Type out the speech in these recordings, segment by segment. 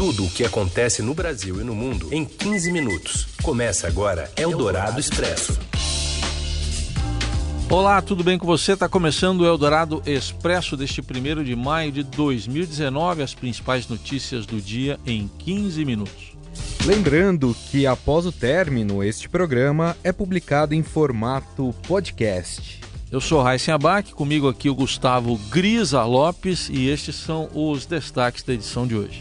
Tudo o que acontece no Brasil e no mundo em 15 minutos. Começa agora Eldorado Expresso. Olá, tudo bem com você? Está começando o Eldorado Expresso deste 1 de maio de 2019. As principais notícias do dia em 15 minutos. Lembrando que após o término, este programa é publicado em formato podcast. Eu sou Raíssen Abac, comigo aqui o Gustavo Grisa Lopes e estes são os destaques da edição de hoje.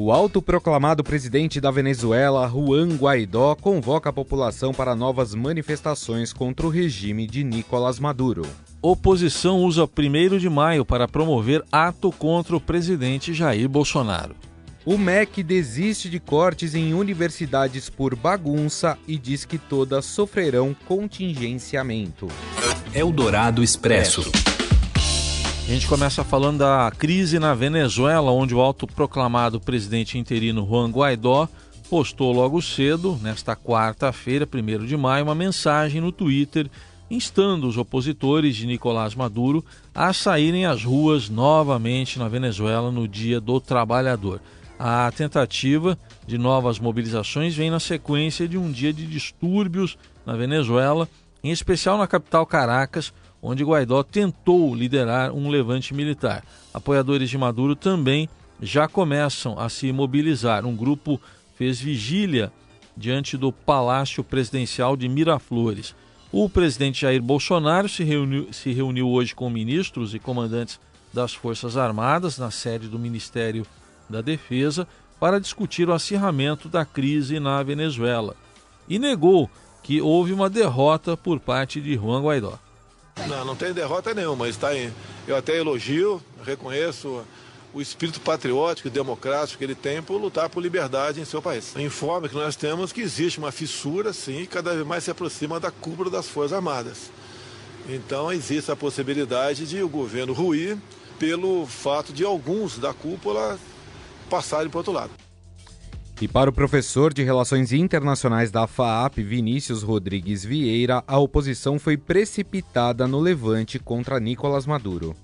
O autoproclamado presidente da Venezuela, Juan Guaidó, convoca a população para novas manifestações contra o regime de Nicolás Maduro. Oposição usa 1 de maio para promover ato contra o presidente Jair Bolsonaro. O MEC desiste de cortes em universidades por bagunça e diz que todas sofrerão contingenciamento. Eldorado Expresso. A gente começa falando da crise na Venezuela, onde o autoproclamado presidente interino Juan Guaidó postou logo cedo, nesta quarta-feira, 1 de maio, uma mensagem no Twitter instando os opositores de Nicolás Maduro a saírem às ruas novamente na Venezuela no Dia do Trabalhador. A tentativa de novas mobilizações vem na sequência de um dia de distúrbios na Venezuela, em especial na capital Caracas, onde Guaidó tentou liderar um levante militar. Apoiadores de Maduro também já começam a se mobilizar. Um grupo fez vigília diante do Palácio Presidencial de Miraflores. O presidente Jair Bolsonaro se reuniu, se reuniu hoje com ministros e comandantes das Forças Armadas na sede do Ministério da Defesa para discutir o acirramento da crise na Venezuela e negou que houve uma derrota por parte de Juan Guaidó. Não, não tem derrota nenhuma. Está em, eu até elogio, reconheço o espírito patriótico e democrático que ele tem por lutar por liberdade em seu país. Informa que nós temos que existe uma fissura, sim, e cada vez mais se aproxima da cúpula das Forças Armadas. Então existe a possibilidade de o governo ruir pelo fato de alguns da cúpula passarem para o outro lado. E para o professor de Relações Internacionais da FAAP, Vinícius Rodrigues Vieira, a oposição foi precipitada no levante contra Nicolás Maduro.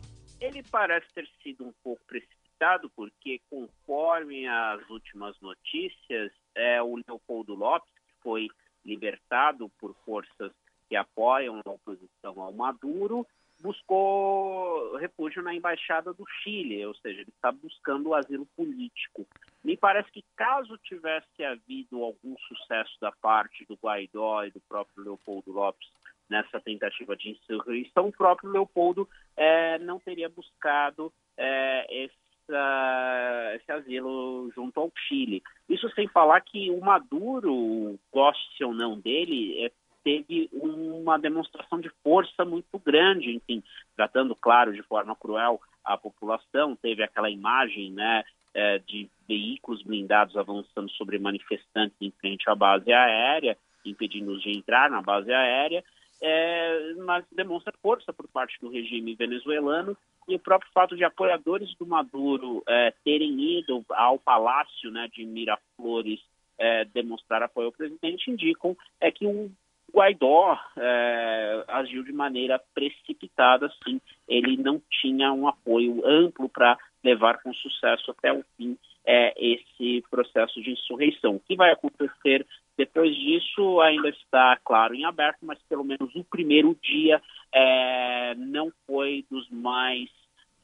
Ele parece ter sido um pouco precipitado, porque, conforme as últimas notícias, é, o Leopoldo Lopes, que foi libertado por forças que apoiam a oposição ao Maduro, buscou refúgio na embaixada do Chile, ou seja, ele está buscando o asilo político. Me parece que caso tivesse havido algum sucesso da parte do Guaidó e do próprio Leopoldo Lopes nessa tentativa de insurreição, o próprio Leopoldo é, não teria buscado é, essa, esse asilo junto ao Chile. Isso sem falar que o Maduro, goste ou não dele, é, teve uma demonstração de força muito grande, enfim, tratando, claro, de forma cruel a população. Teve aquela imagem, né, é, de veículos blindados avançando sobre manifestantes em frente à base aérea, impedindo-os de entrar na base aérea, é, mas demonstra força por parte do regime venezuelano e o próprio fato de apoiadores do Maduro é, terem ido ao palácio né, de Miraflores é, demonstrar apoio ao presidente indicam é que o Guaidó é, agiu de maneira precipitada, sim. Ele não tinha um apoio amplo para levar com sucesso até o fim é, esse processo de insurreição. O que vai acontecer depois disso ainda está, claro, em aberto, mas pelo menos o primeiro dia é, não foi dos mais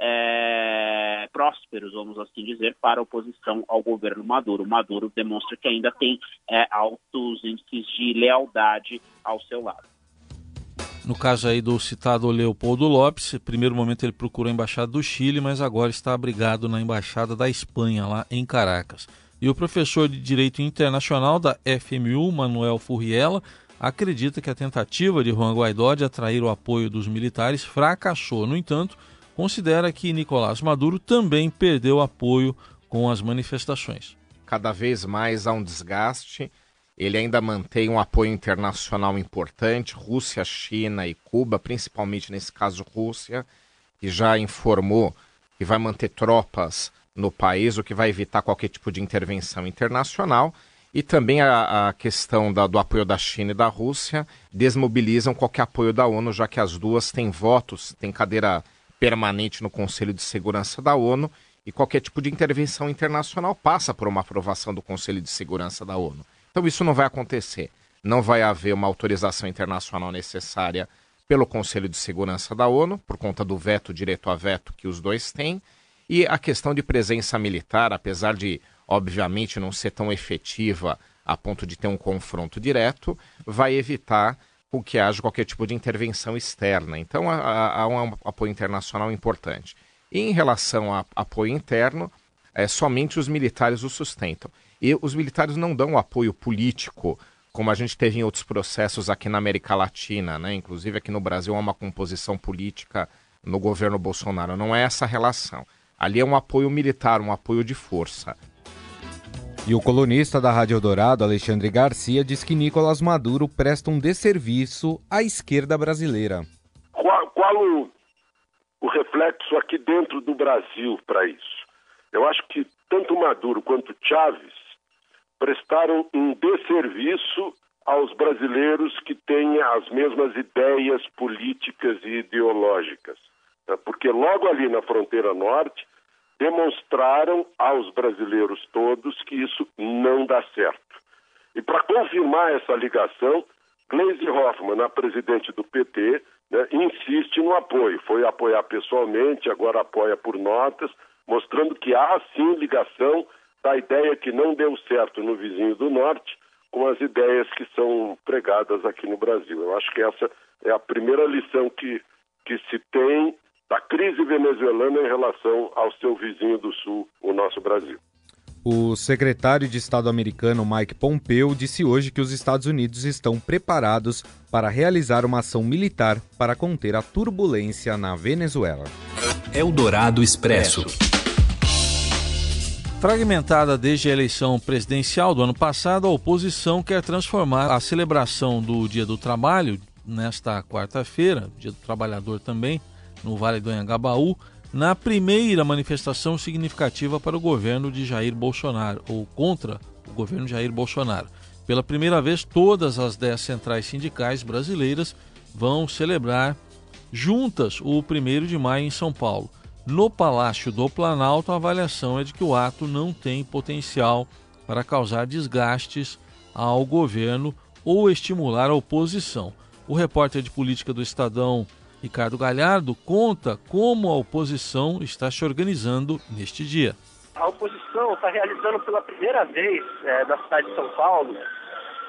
é, prósperos, vamos assim dizer, para a oposição ao governo Maduro. Maduro demonstra que ainda tem é, altos índices de lealdade ao seu lado. No caso aí do citado Leopoldo Lopes, primeiro momento ele procurou a embaixada do Chile, mas agora está abrigado na embaixada da Espanha, lá em Caracas. E o professor de Direito Internacional da FMU, Manuel Furriela, acredita que a tentativa de Juan Guaidó de atrair o apoio dos militares fracassou. No entanto, considera que Nicolás Maduro também perdeu apoio com as manifestações. Cada vez mais há um desgaste. Ele ainda mantém um apoio internacional importante, Rússia, China e Cuba, principalmente nesse caso Rússia, que já informou que vai manter tropas no país, o que vai evitar qualquer tipo de intervenção internacional. E também a, a questão da, do apoio da China e da Rússia desmobilizam qualquer apoio da ONU, já que as duas têm votos, têm cadeira permanente no Conselho de Segurança da ONU E qualquer tipo de intervenção internacional passa por uma aprovação do Conselho de Segurança da ONU. Então isso não vai acontecer. Não vai haver uma autorização internacional necessária pelo Conselho de Segurança da ONU, por conta do veto direto a veto que os dois têm. E a questão de presença militar, apesar de, obviamente, não ser tão efetiva a ponto de ter um confronto direto, vai evitar com que haja qualquer tipo de intervenção externa. Então há, há um apoio internacional importante. E em relação a apoio interno, é, somente os militares o sustentam. E os militares não dão apoio político, como a gente teve em outros processos aqui na América Latina, né? inclusive aqui no Brasil há uma composição política no governo Bolsonaro. Não é essa relação. Ali é um apoio militar, um apoio de força. E o colunista da Rádio Dourado, Alexandre Garcia, diz que Nicolás Maduro presta um desserviço à esquerda brasileira. Qual, qual o, o reflexo aqui dentro do Brasil para isso? Eu acho que tanto Maduro quanto Chávez prestaram um desserviço aos brasileiros que têm as mesmas ideias políticas e ideológicas. Né? Porque logo ali na fronteira norte demonstraram aos brasileiros todos que isso não dá certo. E para confirmar essa ligação, Gleisi Hoffmann, a presidente do PT, né, insiste no apoio. Foi apoiar pessoalmente, agora apoia por notas, mostrando que há sim ligação da ideia que não deu certo no vizinho do norte com as ideias que são pregadas aqui no Brasil. Eu acho que essa é a primeira lição que, que se tem da crise venezuelana em relação ao seu vizinho do sul, o nosso Brasil. O secretário de Estado americano Mike Pompeo disse hoje que os Estados Unidos estão preparados para realizar uma ação militar para conter a turbulência na Venezuela. Eldorado Expresso. Fragmentada desde a eleição presidencial do ano passado, a oposição quer transformar a celebração do Dia do Trabalho, nesta quarta-feira, Dia do Trabalhador também, no Vale do Anhangabaú, na primeira manifestação significativa para o governo de Jair Bolsonaro, ou contra o governo de Jair Bolsonaro. Pela primeira vez, todas as dez centrais sindicais brasileiras vão celebrar juntas o 1 de maio em São Paulo. No Palácio do Planalto, a avaliação é de que o ato não tem potencial para causar desgastes ao governo ou estimular a oposição. O repórter de política do Estadão, Ricardo Galhardo, conta como a oposição está se organizando neste dia. A oposição está realizando pela primeira vez é, na cidade de São Paulo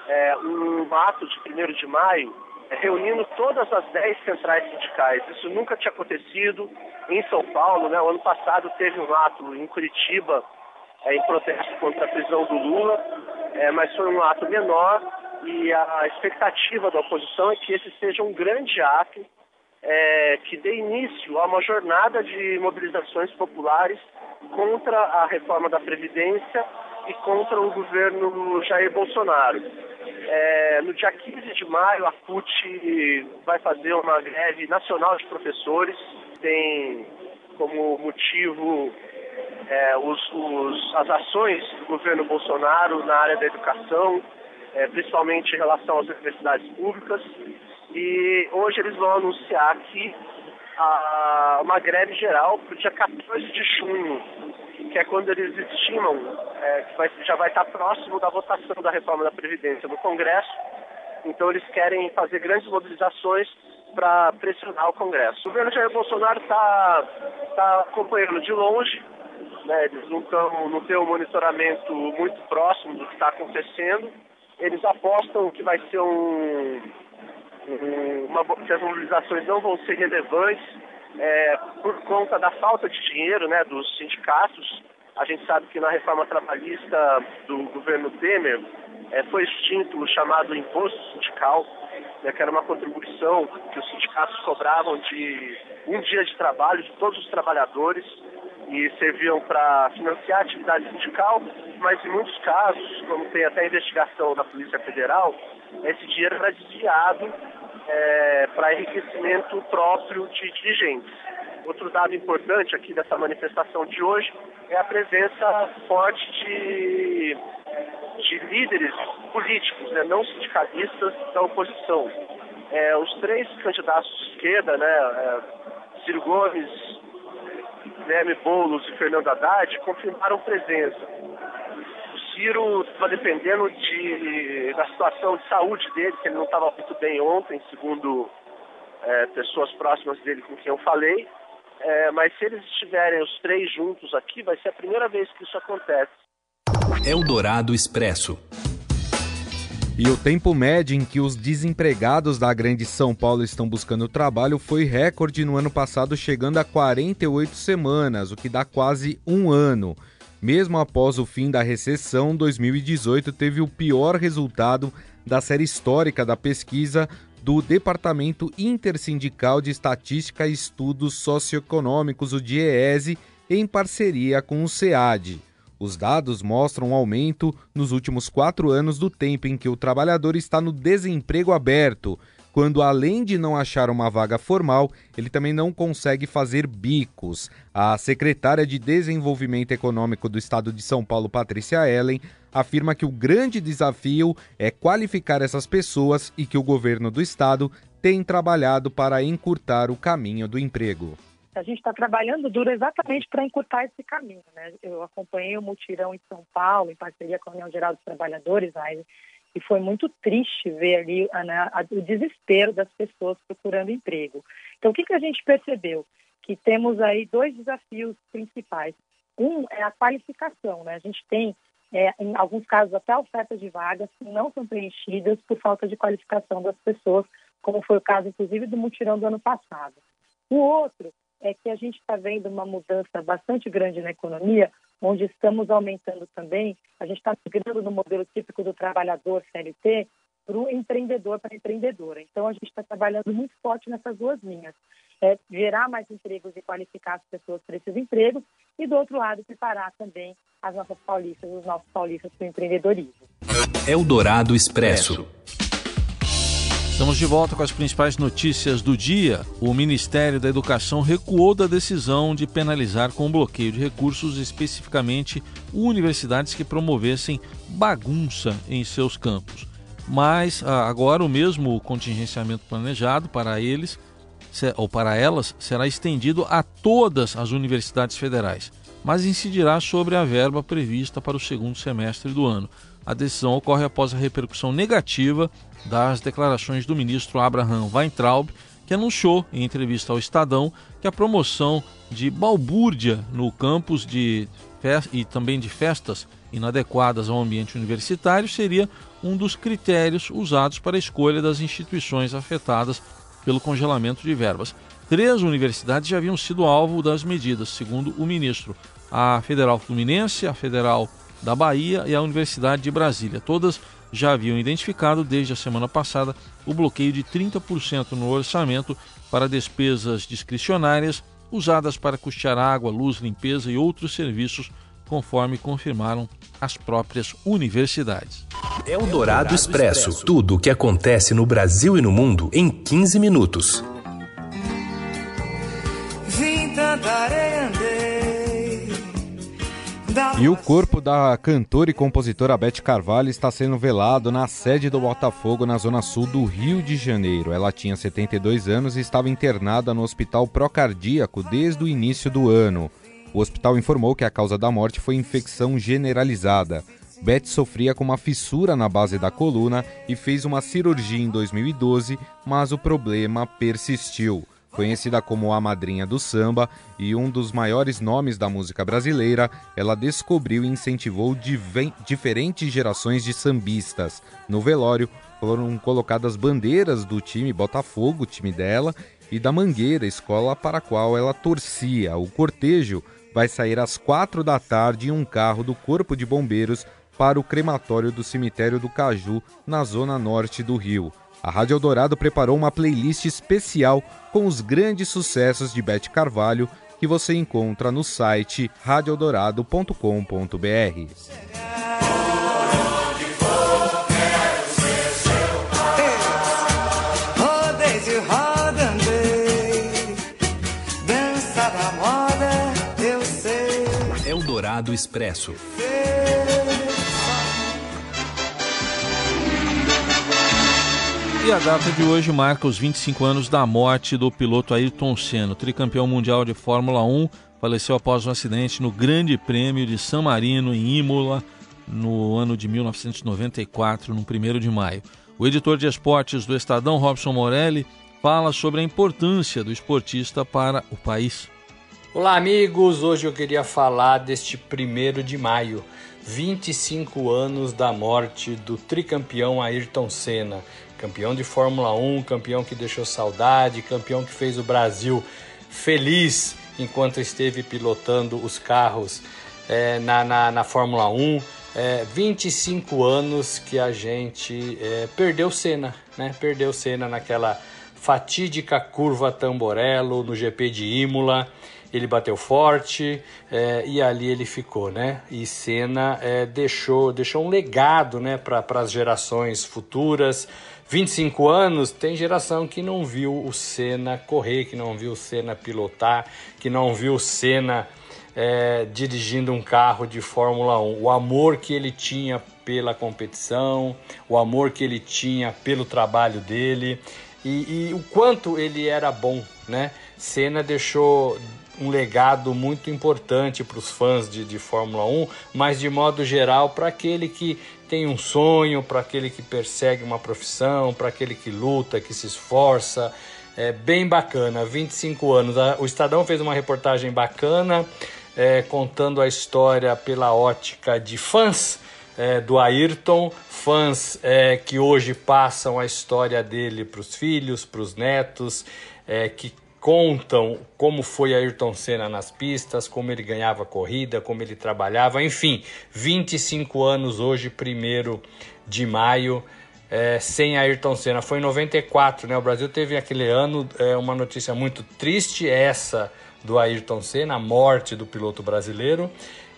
é, um ato de 1 de maio é, reunindo todas as 10 centrais sindicais. Isso nunca tinha acontecido em São Paulo. Né? O ano passado teve um ato em Curitiba é, em protesto contra a prisão do Lula, é, mas foi um ato menor e a expectativa da oposição é que esse seja um grande ato é, que dê início a uma jornada de mobilizações populares contra a reforma da Previdência e contra o governo Jair Bolsonaro. É, no dia 15 de maio, a CUT vai fazer uma greve nacional de professores. Tem como motivo é, os, os, as ações do governo Bolsonaro na área da educação, é, principalmente em relação às universidades públicas. E hoje eles vão anunciar aqui a, uma greve geral para o dia 14 de junho, que é quando eles estimam é, que vai, já vai estar próximo da votação da reforma da Previdência no Congresso. Então eles querem fazer grandes mobilizações para pressionar o Congresso. O governo Jair Bolsonaro está tá acompanhando de longe, né, eles não, tão, não têm um monitoramento muito próximo do que está acontecendo. Eles apostam que vai ser um, uma, que as mobilizações não vão ser relevantes é, por conta da falta de dinheiro né, dos sindicatos. A gente sabe que na reforma trabalhista do governo Temer é, foi extinto o chamado imposto sindical, né, que era uma contribuição que os sindicatos cobravam de um dia de trabalho de todos os trabalhadores e serviam para financiar a atividade sindical, mas em muitos casos, como tem até investigação da Polícia Federal, esse dinheiro era desviado é, para enriquecimento próprio de dirigentes. Outro dado importante aqui dessa manifestação de hoje é a presença forte de, de líderes políticos, né, não sindicalistas da oposição. É, os três candidatos de esquerda, né, é, Ciro Gomes, Guilherme Boulos e Fernando Haddad confirmaram presença. O Ciro estava dependendo de, da situação de saúde dele, que ele não estava muito bem ontem, segundo é, pessoas próximas dele com quem eu falei. É, mas se eles estiverem os três juntos aqui, vai ser a primeira vez que isso acontece. Eldorado Expresso. E o tempo médio em que os desempregados da Grande São Paulo estão buscando trabalho foi recorde no ano passado, chegando a 48 semanas, o que dá quase um ano. Mesmo após o fim da recessão, 2018 teve o pior resultado da série histórica da pesquisa do Departamento Intersindical de Estatística e Estudos Socioeconômicos, o DIEESE, em parceria com o SEAD. Os dados mostram um aumento nos últimos quatro anos do tempo em que o trabalhador está no desemprego aberto, quando além de não achar uma vaga formal, ele também não consegue fazer bicos. A secretária de Desenvolvimento Econômico do Estado de São Paulo, Patrícia Ellen, afirma que o grande desafio é qualificar essas pessoas e que o governo do estado tem trabalhado para encurtar o caminho do emprego a gente está trabalhando duro exatamente para encurtar esse caminho. Né? Eu acompanhei o mutirão em São Paulo, em parceria com a União Geral dos Trabalhadores, né? E foi muito triste ver ali né, o desespero das pessoas procurando emprego. Então, o que, que a gente percebeu? Que temos aí dois desafios principais. Um é a qualificação. Né? A gente tem, é, em alguns casos, até ofertas de vagas que não são preenchidas por falta de qualificação das pessoas, como foi o caso, inclusive, do mutirão do ano passado. O outro é que a gente está vendo uma mudança bastante grande na economia, onde estamos aumentando também, a gente está migrando no modelo típico do trabalhador CLT para o empreendedor para empreendedora. Então, a gente está trabalhando muito forte nessas duas linhas. É, gerar mais empregos e qualificar as pessoas para esses empregos e, do outro lado, preparar também as nossas paulistas, os nossos paulistas para o empreendedorismo. Eldorado Expresso. Estamos de volta com as principais notícias do dia. O Ministério da Educação recuou da decisão de penalizar com bloqueio de recursos especificamente universidades que promovessem bagunça em seus campos. Mas ah, agora o mesmo contingenciamento planejado para eles ou para elas será estendido a todas as universidades federais, mas incidirá sobre a verba prevista para o segundo semestre do ano. A decisão ocorre após a repercussão negativa das declarações do ministro Abraham Weintraub, que anunciou em entrevista ao Estadão que a promoção de balbúrdia no campus de e também de festas inadequadas ao ambiente universitário seria um dos critérios usados para a escolha das instituições afetadas pelo congelamento de verbas. Três universidades já haviam sido alvo das medidas, segundo o ministro: a Federal Fluminense, a Federal da Bahia e a Universidade de Brasília. Todas já haviam identificado desde a semana passada o bloqueio de 30% no orçamento para despesas discricionárias usadas para custear água, luz, limpeza e outros serviços, conforme confirmaram as próprias universidades. O Dourado Expresso. Tudo o que acontece no Brasil e no mundo em 15 minutos. E o corpo da cantora e compositora Beth Carvalho está sendo velado na sede do Botafogo, na zona sul do Rio de Janeiro. Ela tinha 72 anos e estava internada no hospital procardíaco desde o início do ano. O hospital informou que a causa da morte foi infecção generalizada. Beth sofria com uma fissura na base da coluna e fez uma cirurgia em 2012, mas o problema persistiu. Conhecida como a madrinha do samba e um dos maiores nomes da música brasileira, ela descobriu e incentivou diferentes gerações de sambistas. No velório foram colocadas bandeiras do time Botafogo, time dela, e da Mangueira, escola para a qual ela torcia. O cortejo vai sair às quatro da tarde em um carro do Corpo de Bombeiros para o crematório do cemitério do Caju, na zona norte do Rio. A Rádio Eldorado preparou uma playlist especial com os grandes sucessos de Beth Carvalho que você encontra no site radioeldorado.com.br. Eldorado Expresso. E a data de hoje marca os 25 anos da morte do piloto Ayrton Senna, tricampeão mundial de Fórmula 1, faleceu após um acidente no Grande Prêmio de San Marino, em Imola, no ano de 1994, no 1 de maio. O editor de esportes do Estadão, Robson Morelli, fala sobre a importância do esportista para o país. Olá, amigos! Hoje eu queria falar deste 1 de maio, 25 anos da morte do tricampeão Ayrton Senna. Campeão de Fórmula 1, campeão que deixou saudade, campeão que fez o Brasil feliz enquanto esteve pilotando os carros é, na, na, na, Fórmula 1. É, 25 anos que a gente é, perdeu Senna, né? Perdeu Senna naquela fatídica curva Tamborello no GP de Imola. Ele bateu forte é, e ali ele ficou, né? E Senna é, deixou, deixou um legado, né, para as gerações futuras. 25 anos, tem geração que não viu o Senna correr, que não viu o Senna pilotar, que não viu o Senna é, dirigindo um carro de Fórmula 1. O amor que ele tinha pela competição, o amor que ele tinha pelo trabalho dele e, e o quanto ele era bom, né? Senna deixou um legado muito importante para os fãs de, de Fórmula 1, mas de modo geral para aquele que tem um sonho, para aquele que persegue uma profissão, para aquele que luta, que se esforça. É bem bacana, 25 anos. O Estadão fez uma reportagem bacana é, contando a história pela ótica de fãs é, do Ayrton, fãs é, que hoje passam a história dele para os filhos, para os netos, é, que contam como foi Ayrton Senna nas pistas, como ele ganhava corrida, como ele trabalhava, enfim, 25 anos hoje, primeiro de maio, é, sem Ayrton Senna. Foi em 94, né? O Brasil teve aquele ano é, uma notícia muito triste, essa do Ayrton Senna, a morte do piloto brasileiro.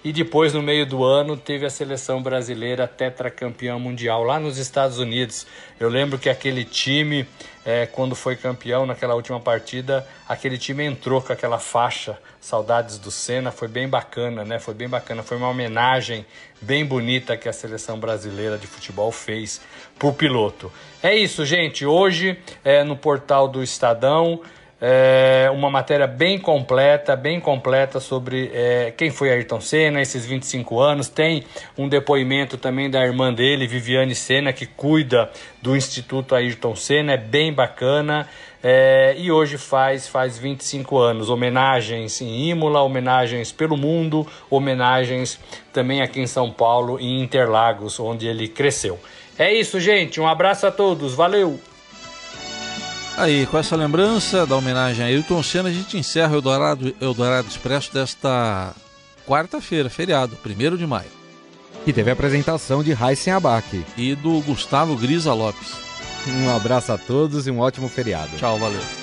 E depois, no meio do ano, teve a seleção brasileira tetracampeã mundial lá nos Estados Unidos. Eu lembro que aquele time, é, quando foi campeão naquela última partida, aquele time entrou com aquela faixa Saudades do Senna. Foi bem bacana, né? Foi bem bacana. Foi uma homenagem bem bonita que a seleção brasileira de futebol fez pro piloto. É isso, gente. Hoje, é, no portal do Estadão é, uma matéria bem completa, bem completa sobre é, quem foi Ayrton Senna, esses 25 anos. Tem um depoimento também da irmã dele, Viviane Senna, que cuida do Instituto Ayrton Senna, é bem bacana. É, e hoje faz, faz 25 anos. Homenagens em Imola, homenagens pelo mundo, homenagens também aqui em São Paulo, em Interlagos, onde ele cresceu. É isso, gente. Um abraço a todos. Valeu! Aí, com essa lembrança da homenagem a Ayrton Senna, a gente encerra o Eldorado, Eldorado Expresso desta quarta-feira, feriado, 1 de maio. E teve a apresentação de Raíssen Abac. E do Gustavo Grisa Lopes. Um abraço a todos e um ótimo feriado. Tchau, valeu.